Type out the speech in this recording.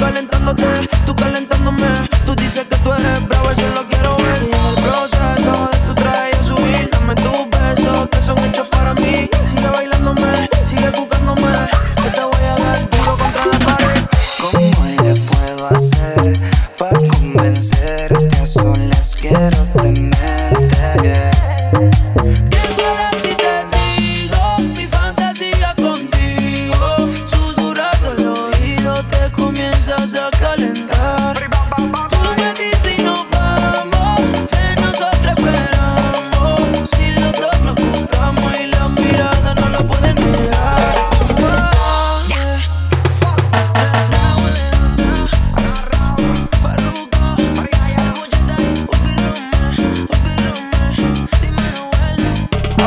calentándote, tú calentándote.